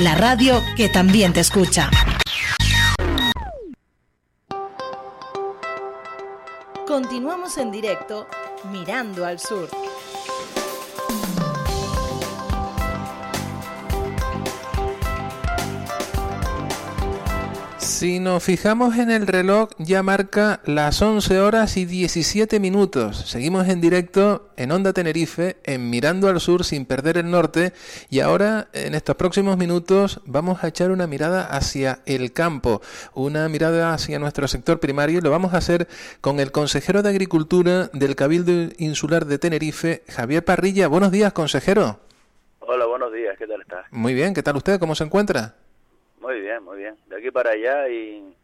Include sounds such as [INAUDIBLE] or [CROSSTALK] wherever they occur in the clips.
La radio que también te escucha. Continuamos en directo Mirando al Sur. Si nos fijamos en el reloj, ya marca las 11 horas y 17 minutos. Seguimos en directo en Onda Tenerife, en Mirando al Sur sin perder el norte. Y ahora, en estos próximos minutos, vamos a echar una mirada hacia el campo, una mirada hacia nuestro sector primario. Y lo vamos a hacer con el consejero de Agricultura del Cabildo Insular de Tenerife, Javier Parrilla. Buenos días, consejero. Hola, buenos días, ¿qué tal estás? Muy bien, ¿qué tal usted? ¿Cómo se encuentra? Muy bien, muy bien. De aquí para allá y,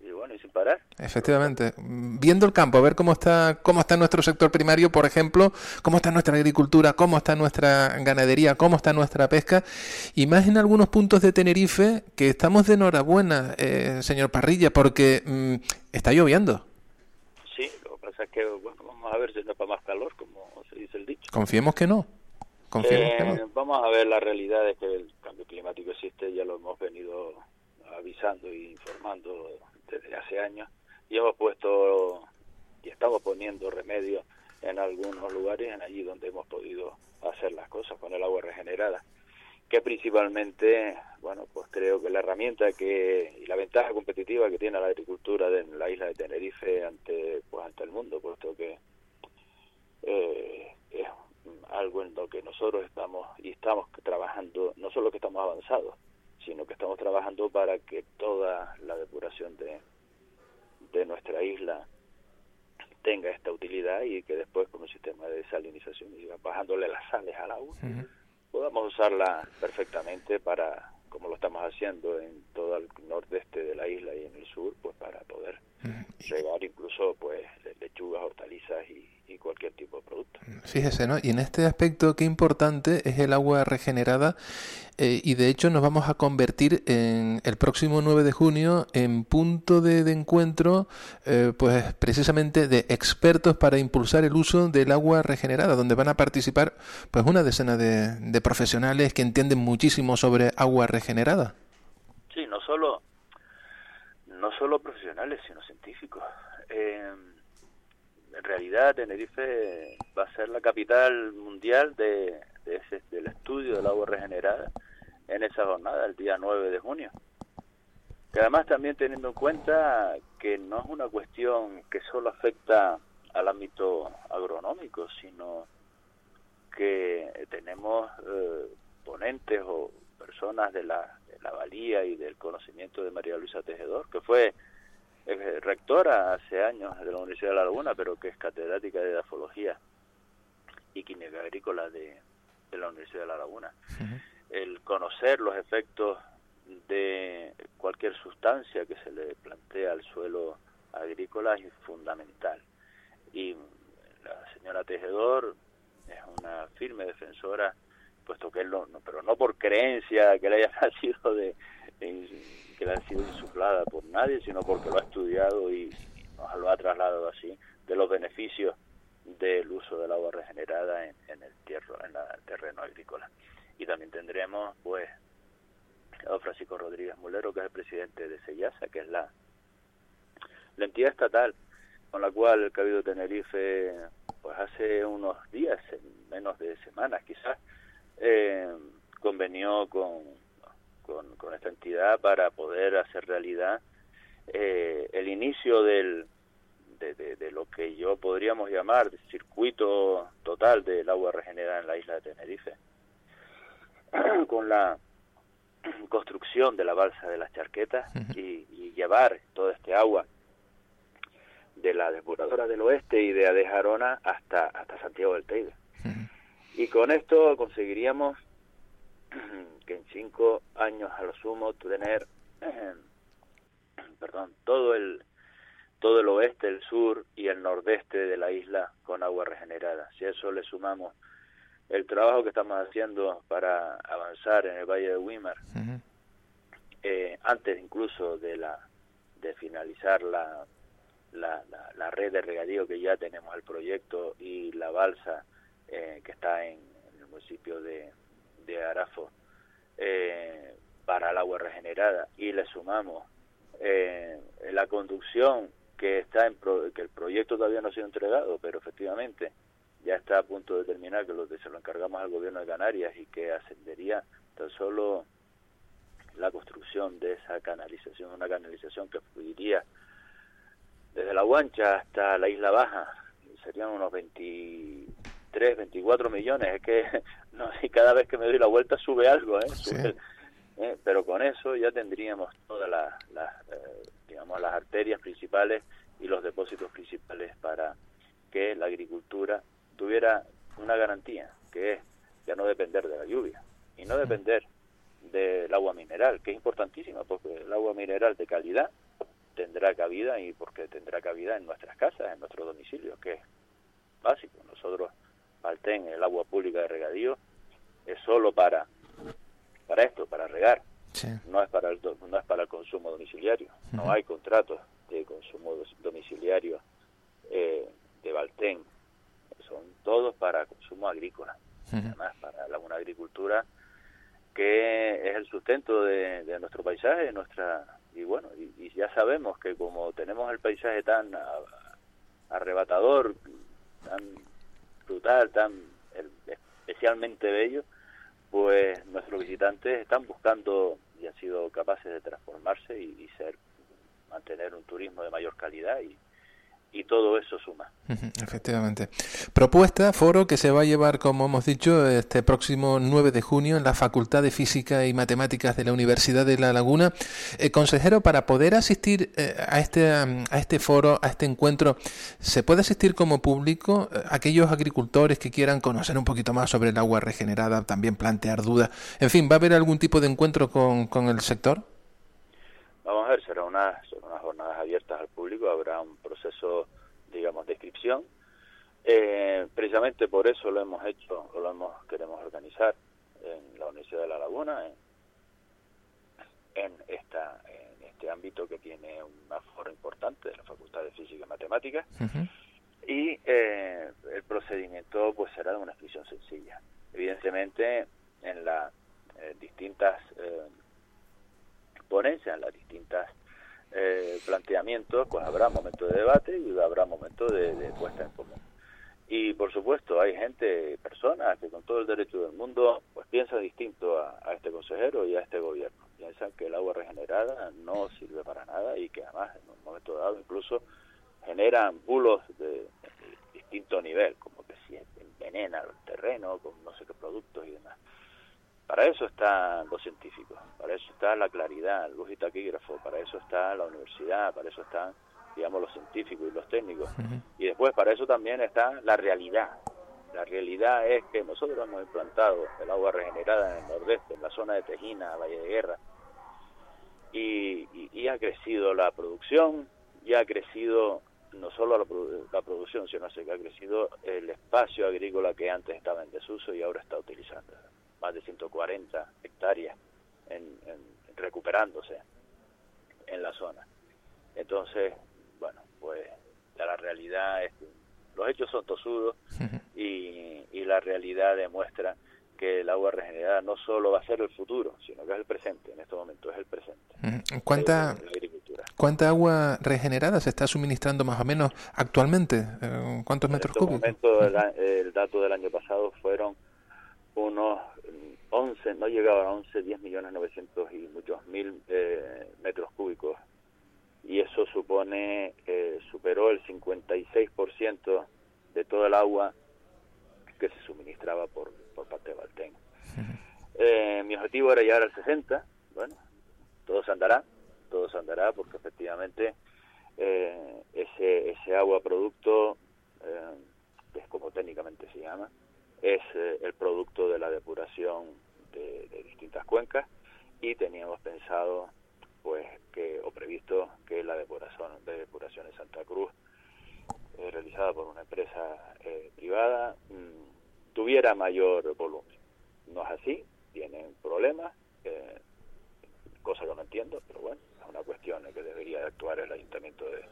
y bueno, y sin parar. Efectivamente, viendo el campo, a ver cómo está, cómo está nuestro sector primario, por ejemplo, cómo está nuestra agricultura, cómo está nuestra ganadería, cómo está nuestra pesca, y más en algunos puntos de Tenerife que estamos de enhorabuena, eh, señor Parrilla, porque mm, está lloviendo. Sí, lo que pasa es que, bueno, vamos a ver si no para más calor, como se dice el dicho. Confiemos que no. Eh. Vamos a ver la realidad de que el cambio climático existe, ya lo hemos venido avisando e informando desde hace años y hemos puesto y estamos poniendo remedio en algunos lugares, en allí donde hemos podido hacer las cosas con el agua regenerada, que principalmente, bueno, pues creo que la herramienta que y la ventaja competitiva que tiene la agricultura de la isla de Tenerife ante pues ante el mundo, puesto que eh, es algo en lo que nosotros estamos y estamos trabajando, no solo que estamos avanzados, sino que estamos trabajando para que toda la depuración de, de nuestra isla tenga esta utilidad y que después con un sistema de desalinización y bajándole las sales al agua podamos usarla perfectamente para como lo estamos haciendo en todo el nordeste de la isla y en el sur pues para poder regar incluso pues le- lechugas hortalizas y, y cualquier tipo de producto Fíjese, ¿no? Y en este aspecto, qué importante es el agua regenerada eh, y de hecho nos vamos a convertir en el próximo 9 de junio en punto de, de encuentro, eh, pues precisamente de expertos para impulsar el uso del agua regenerada, donde van a participar pues una decena de, de profesionales que entienden muchísimo sobre agua regenerada. Sí, no solo, no solo profesionales, sino científicos. Eh, en realidad, Tenerife va a ser la capital mundial de, de ese- del estudio del agua regenerada en esa jornada, el día 9 de junio. Que además también teniendo en cuenta que no es una cuestión que solo afecta al ámbito agronómico, sino que tenemos eh, ponentes o personas de la, de la valía y del conocimiento de María Luisa Tejedor, que fue eh, rectora hace años de la Universidad de La Laguna, pero que es catedrática de edafología y química agrícola de, de la Universidad de La Laguna. El conocer los efectos de cualquier sustancia que se le plantea al suelo agrícola es fundamental. Y la señora Tejedor es una firme defensora, puesto que él no, no- pero no por creencia que le haya [LAUGHS] nacido de, que le ha sido insuflada por nadie, sino porque lo ha estudiado y, nos lo ha trasladado así, de los beneficios del uso del agua regenerada en, en el tierra, en la- terreno agrícola. Y también tendremos, pues, a Francisco Rodríguez Mulero, que es el presidente de SEYASA, que es la, la entidad estatal con la cual el Cabildo de Tenerife, pues hace unos días, en menos de semanas quizás, eh, convenió con, con, con esta entidad para poder hacer realidad eh, el inicio del, de, de- de lo que yo podríamos llamar circuito total del agua regenerada en la isla de Tenerife, [CLEARS THROAT] con la construcción de la balsa de las charquetas y, y llevar todo este agua de la depuradora del oeste y de Adejarona hasta, hasta Santiago del Teide. Y con esto conseguiríamos [CLEARS THROAT] que en cinco años a lo sumo tener, [CLEARS THROAT] perdón, todo el todo el oeste, el sur y el nordeste de la isla con agua regenerada. Si a eso le sumamos el trabajo que estamos haciendo para avanzar en el Valle de Wimmer, eh, antes incluso de la de finalizar la, la, la, red de regadío que ya tenemos el proyecto y la balsa eh, que está en, el municipio de, de Arafo eh, para el agua regenerada y le sumamos eh, la conducción que está en que el proyecto todavía no ha sido entregado pero efectivamente ya está a punto de terminar que lo que se lo encargamos al gobierno de Canarias y que ascendería tan solo la construcción de esa canalización una canalización que fluiría desde la Guancha hasta la Isla Baja. Serían unos 23, 24 millones. Es que [LAUGHS] no sé, cada vez que me doy la vuelta sube algo, ¿eh? ¿eh? Pero con eso ya tendríamos todas las, eh, digamos, las arterias principales y los depósitos principales para que la agricultura tuviera una garantía, que es ya no depender de la lluvia y no depender del agua mineral, que es importantísima, porque el agua mineral de calidad tendrá cabida y porque tendrá cabida en nuestras casas, en nuestros domicilios, que es básico. Nosotros, Alten, el agua pública de regadío, es solo para, para esto, para regar. No es para el no es para el consumo domiciliario. No hay contratos de consumo domiciliario eh, de Valten. Son todos para consumo agrícola. Además, para la, una agricultura que es el sustento de, de nuestro paisaje, nuestra y bueno, y, ya sabemos que como tenemos el paisaje tan arrebatador, tan tan especialmente bello, pues nuestros visitantes están buscando y han sido capaces de transformarse y, y ser mantener un turismo de mayor calidad y, y todo eso suma. Efectivamente. Propuesta, foro que se va a llevar, como hemos dicho, este próximo 9 de junio en la Facultad de Física y Matemáticas de la Universidad de La Laguna. Eh, consejero, para poder asistir eh, a, este, a este foro, a este encuentro, ¿se puede asistir como público? Eh, aquellos agricultores que quieran conocer un poquito más sobre el agua regenerada, también plantear dudas. En fin, ¿va a haber algún tipo de encuentro con, con el sector? Vamos a ver, será una, unas jornadas abiertas al público, habrá un digamos, de inscripción. Eh, precisamente por eso lo hemos hecho, o lo hemos, queremos organizar en la Universidad de La Laguna, en, esta, en este ámbito que tiene un aforo importante de la Facultad de Física y Matemáticas. Y eh, el procedimiento pues será de una inscripción sencilla. Evidentemente, en las eh, distintas ponencias, en las distintas eh, planteamientos, pues habrá momentos de debate y habrá momentos de, puesta en común. Y por supuesto hay gente, personas que con todo el derecho del mundo pues piensan distinto a, este consejero y a este gobierno. Piensan que el agua regenerada no sirve para nada y que además en un momento dado incluso generan bulos de, distinto nivel, como que si envenena el terreno con no sé qué productos y demás. Para eso están los científicos, para eso está la claridad, luz y taquígrafo, para eso está la universidad, para eso están, digamos, los científicos y los técnicos. Y después para eso también está la realidad. La realidad es que nosotros hemos implantado el agua regenerada en el nordeste, en la zona de Tejina, Valle de Guerra, y, ha crecido la producción, y ha crecido no solo la, la producción, sino que ha crecido el espacio agrícola que antes estaba en desuso y ahora está utilizando más de 140 hectáreas en, recuperándose en la zona. Entonces, bueno, pues la realidad es que los hechos son tosudos [LAUGHS] y, y la realidad demuestra que el agua regenerada no solo va a ser el futuro, sino que es el presente, en este momento es el presente. ¿Cuánta, ¿Cuánta agua regenerada se está suministrando más o menos actualmente? Eh, ¿Cuántos metros este cúbicos? Momento, el dato del año pasado fueron unos 11, no llegaban a 11, 10 millones 900 y muchos mil eh, metros cúbicos. Y eso supone, eh, superó el 56% de todo el agua que se suministraba por, por parte de Valten. [LAUGHS] Eh, mi objetivo era llegar al 60, bueno, todo se andará, todo se andará porque efectivamente eh, ese, ese agua producto, que es como técnicamente se llama, es el producto de la depuración de, de distintas cuencas y teníamos pensado pues que o previsto que la depuración de depuración en Santa Cruz eh, realizada por una empresa eh, privada mm, tuviera mayor volumen. No es así tienen problemas eh, cosa que no entiendo pero bueno es una cuestión en que debería actuar el ayuntamiento de,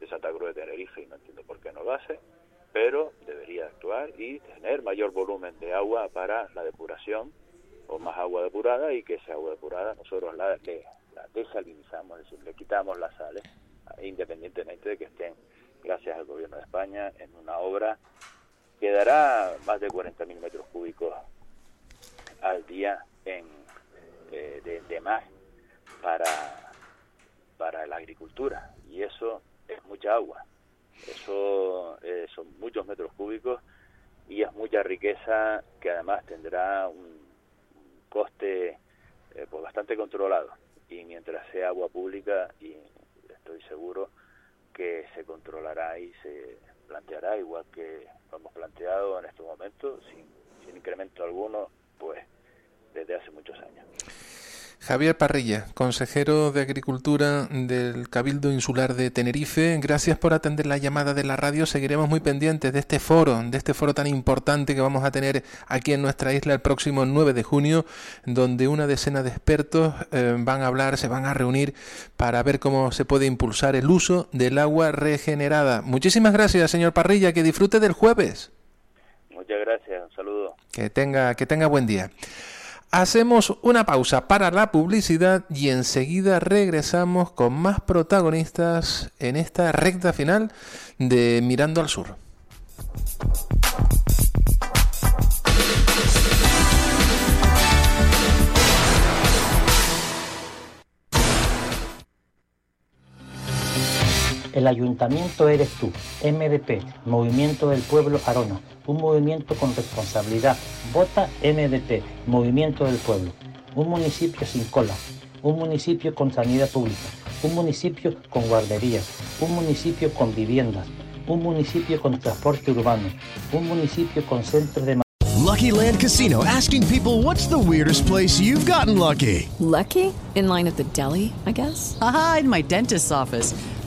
de Santa Cruz de Tenerife y no entiendo por qué no lo hace pero debería actuar y tener mayor volumen de agua para la depuración o más agua depurada y que esa agua depurada nosotros la, desalinizamos, es decir, le quitamos las sales, independientemente de que estén, gracias al gobierno de España, en una obra que dará más de 40.000 metros cúbicos al día en, eh, de, de más para, para la agricultura y eso es mucha agua, eso eh, son muchos metros cúbicos y es mucha riqueza que además tendrá un coste eh, pues bastante controlado y mientras sea agua pública y estoy seguro que se controlará y se planteará igual que lo hemos planteado en estos momentos sin, sin incremento alguno pues desde hace muchos años. Javier Parrilla, consejero de Agricultura del Cabildo Insular de Tenerife, gracias por atender la llamada de la radio. Seguiremos muy pendientes de este foro, de este foro tan importante que vamos a tener aquí en nuestra isla el próximo 9 de junio, donde una decena de expertos eh, van a hablar, se van a reunir para ver cómo se puede impulsar el uso del agua regenerada. Muchísimas gracias, señor Parrilla, que disfrute del jueves. Muchas gracias, un saludo. Que tenga, que tenga buen día. Hacemos una pausa para la publicidad y enseguida regresamos con más protagonistas en esta recta final de Mirando al Sur. El ayuntamiento eres tú, MDP, Movimiento del Pueblo Arona, un movimiento con responsabilidad. Vota MDP, Movimiento del Pueblo. Un municipio sin cola, un municipio con sanidad pública, un municipio con guarderías, un municipio con viviendas, un municipio con transporte urbano, un municipio con centros de Lucky Land Casino asking people what's the weirdest place you've gotten lucky? Lucky? In line at the deli, I guess? Aha, in my dentist's office.